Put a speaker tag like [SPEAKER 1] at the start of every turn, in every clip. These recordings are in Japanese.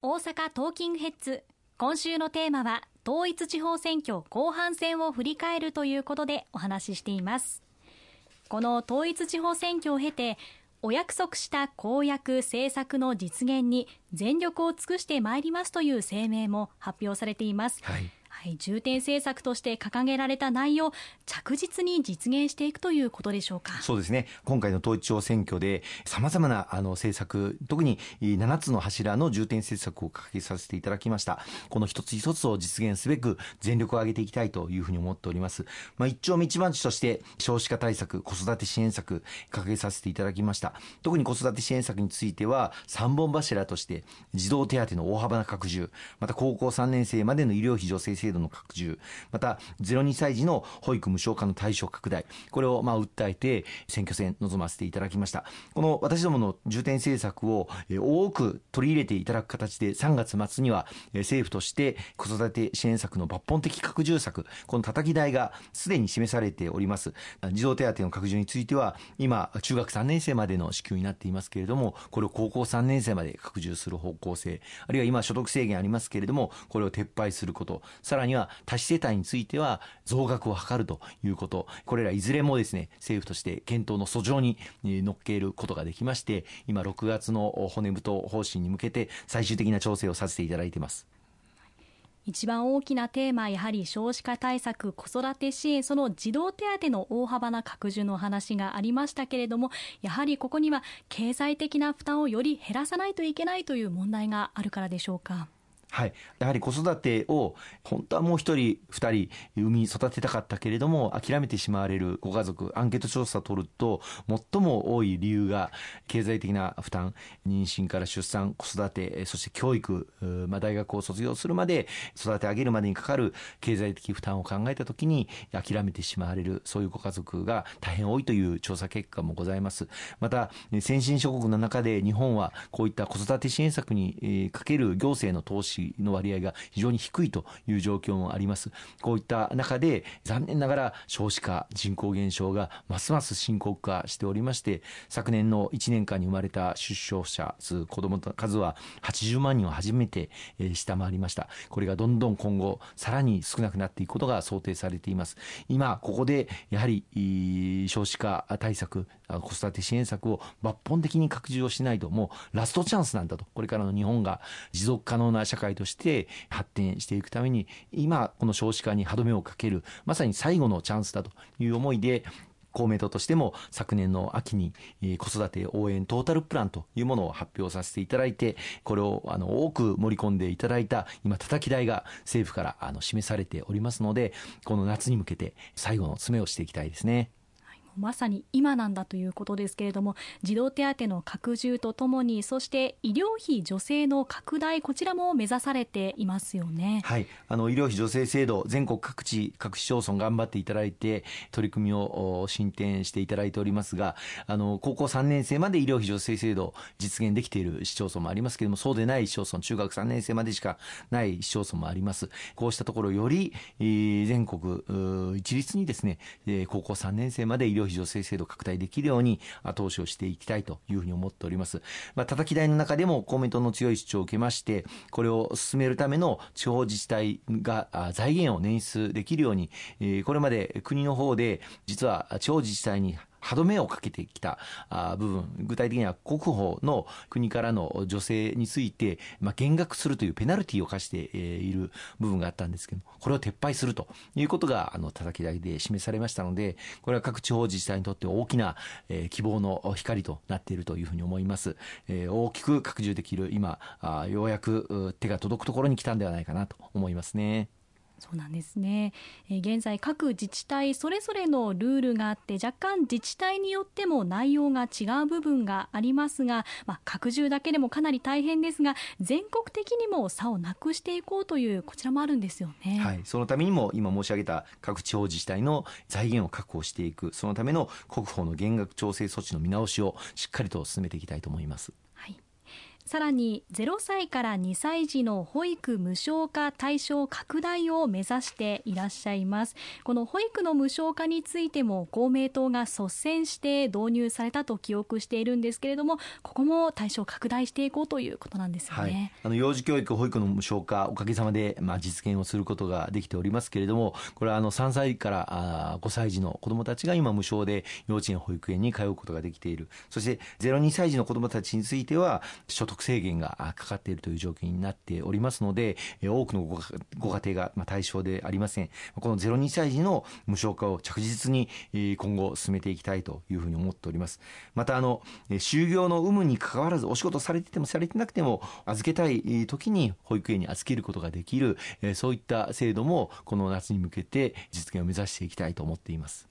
[SPEAKER 1] 大阪トーキングヘッズ。今週のテーマは統一地方選挙後半戦を振り返るということでお話ししています。この統一地方選挙を経てお約束した公約政策の実現に全力を尽くしてまいりますという声明も発表されています、
[SPEAKER 2] はい。
[SPEAKER 1] はい、重点政策として掲げられた内容着実に実現していくということでしょうか？
[SPEAKER 2] そうですね。今回の統一地方選挙でさまざまなあの政策特に7つの柱の重点政策を掲げさせていただきました。この一つ一つを実現すべく全力を挙げていきたいというふうに思っております、まあ、一丁目一番地として少子化対策子育て支援策掲げさせていただきました。特に子育て支援策については3本柱として児童手当の大幅な拡充また高校3年生までの医療費助成制度の拡充また02歳児の保育無償化の対象拡大これをまあ訴えて選挙戦臨ませていただきました。この私どもの重点政策を多く取り入れていただく形で3月末には政府として子育て支援策の抜本的拡充策この叩き台がすでに示されております。児童手当の拡充については今中学3年生までの支給になっていますけれどもこれを高校3年生まで拡充する方向性あるいは今所得制限ありますけれどもこれを撤廃することさらには多子世帯については増額を図るということこれらいずれもですね政府として検討の訴状に乗っけることができまして今6月の骨太方針に向けて最終的な調整をさせていただいています
[SPEAKER 1] 一番大きなテーマやはり少子化対策子育て支援その児童手当の大幅な拡充の話がありましたけれどもやはりここには経済的な負担をより減らさないといけないという問題があるからでしょうか？
[SPEAKER 2] はい、やはり子育てを本当はもう一人二人産み育てたかったけれども諦めてしまわれるご家族アンケート調査を取ると最も多い理由が経済的な負担妊娠から出産子育てそして教育、まあ、大学を卒業するまで育て上げるまでにかかる経済的負担を考えた時に諦めてしまわれるそういうご家族が大変多いという調査結果もございます。また先進諸国の中で日本はこういった子育て支援策にかける行政の投資の割合が非常に低いという状況もあります。こういった中で残念ながら少子化人口減少がますます深刻化しておりまして昨年の1年間に生まれた出生者数子どもの数は80万人を初めて下回りました。これがどんどん今後さらに少なくなっていくことが想定されています。今ここでやはり少子化対策子育て支援策を抜本的に拡充をしないともうラストチャンスなんだと。これからの日本が持続可能な社会会として発展していくために今この少子化に歯止めをかけるまさに最後のチャンスだという思いで公明党としても昨年の秋に子育て応援トータルプランというものを発表させていただいてこれをあの多く盛り込んでいただいた今叩き台が政府からあの示されておりますのでこの夏に向けて最後の詰めをしていきたいですね。
[SPEAKER 1] まさに今なんだということですけれども児童手当の拡充とともにそして医療費助成の拡大こちらも目指されていますよね。
[SPEAKER 2] はい、あの医療費助成制度全国各地各市町村頑張っていただいて取り組みを進展していただいておりますがあの高校3年生まで医療費助成制度実現できている市町村もありますけれどもそうでない市町村中学3年生までしかない市町村もありますこうしたところより全国一律にですね高校3年生まで医療費助成制度拡大できるように後押しをしていきたいというふうに思っております。まあ、叩き台の中でも公明党の強い主張を受けまして、これを進めるための地方自治体が財源を捻出できるように、これまで国の方で実は地方自治体に歯止めをかけてきた部分具体的には国保の国からの助成について、まあ、減額するというペナルティを課している部分があったんですけどもこれを撤廃するということがあの叩き台で示されましたのでこれは各地方自治体にとって大きな、え、希望の光となっているというふうに思います、え、大きく拡充できる今あようやく手が届くところに来たんではないかなと思いますね。
[SPEAKER 1] そうなんですね、えー、現在各自治体それぞれのルールがあって若干自治体によっても内容が違う部分がありますが、まあ、拡充だけでもかなり大変ですが全国的にも差をなくしていこうというこちらもあるんですよね。
[SPEAKER 2] はい、そのためにも今申し上げた各地方自治体の財源を確保していくそのための国保の減額調整措置の見直しをしっかりと進めていきたいと思います。
[SPEAKER 1] さらに0歳から2歳児の保育無償化対象拡大を目指していらっしゃいます。この保育の無償化についても公明党が率先して導入されたと記憶しているんですけれどもここも対象拡大していこうということなんですよね、はい、
[SPEAKER 2] あの幼児教育保育の無償化おかげさまでまあ実現をすることができておりますけれどもこれはあの3歳からあ5歳児の子どもたちが今無償で幼稚園保育園に通うことができている。そして02歳児の子どもたちについては所得制限がかかっているという状況になっておりますので多くのご家庭が対象でありません。この02歳児の無償化を着実に今後進めていきたいというふうに思っております。またあの就業の有無にかかわらずお仕事されててもされてなくても預けたい時に保育園に預けることができるそういった制度もこの夏に向けて実現を目指していきたいと思っています。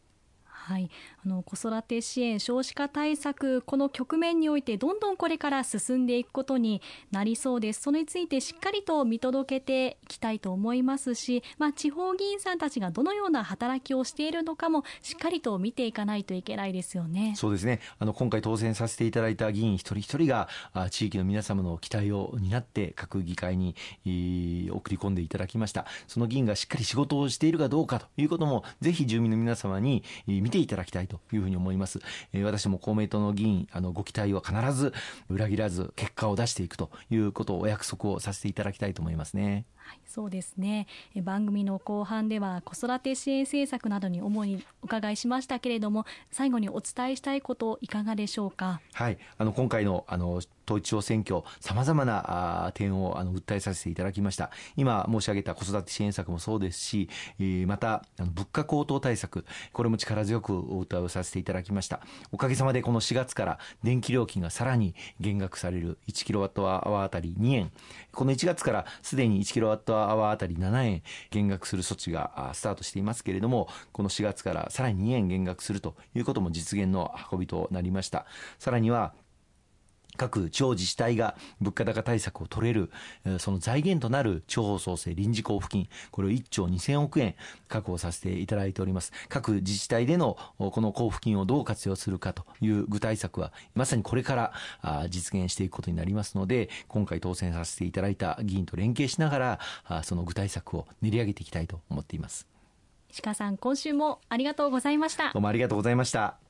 [SPEAKER 1] はい、あの子育て支援少子化対策この局面においてどんどんこれから進んでいくことになりそうです。それについてしっかりと見届けていきたいと思いますし、まあ、地方議員さんたちがどのような働きをしているのかもしっかりと見ていかないといけないですよね。
[SPEAKER 2] そうですね。あの今回当選させていただいた議員一人一人が地域の皆様の期待を担って各議会に送り込んでいただきました。その議員がしっかり仕事をしているかどうかということもぜひ住民の皆様に見てていただきたいというふうに思います。えー、私も公明党の議員、あの、ご期待は必ず裏切らず結果を出していくということをお約束をさせていただきたいと思いますね。
[SPEAKER 1] はい、そうですね番組の後半では子育て支援政策などに主にお伺いしましたけれども最後にお伝えしたいこといかがでしょうか？
[SPEAKER 2] はいあの今回のあの統一地方選挙、さまざまな点をあの訴えさせていただきました。今申し上げた子育て支援策もそうですし、また物価高騰対策、これも力強くお歌をさせていただきました。おかげさまでこの4月から電気料金がさらに減額される1キロワットアワーあたり2円。この1月からすでに1キロワットアワーあたり7円減額する措置がスタートしていますけれども、この4月からさらに2円減額するということも実現の運びとなりました。さらには各地方自治体が物価高対策を取れる、その財源となる地方創生臨時交付金、これを1兆2000億円確保させていただいております。各自治体でのこの交付金をどう活用するかという具体策は、まさにこれから実現していくことになりますので、今回当選させていただいた議員と連携しながら、その具体策を練り上げていきたいと思っています。
[SPEAKER 1] 石川さん、今週もありがとうございました。
[SPEAKER 2] どうもありがとうございました。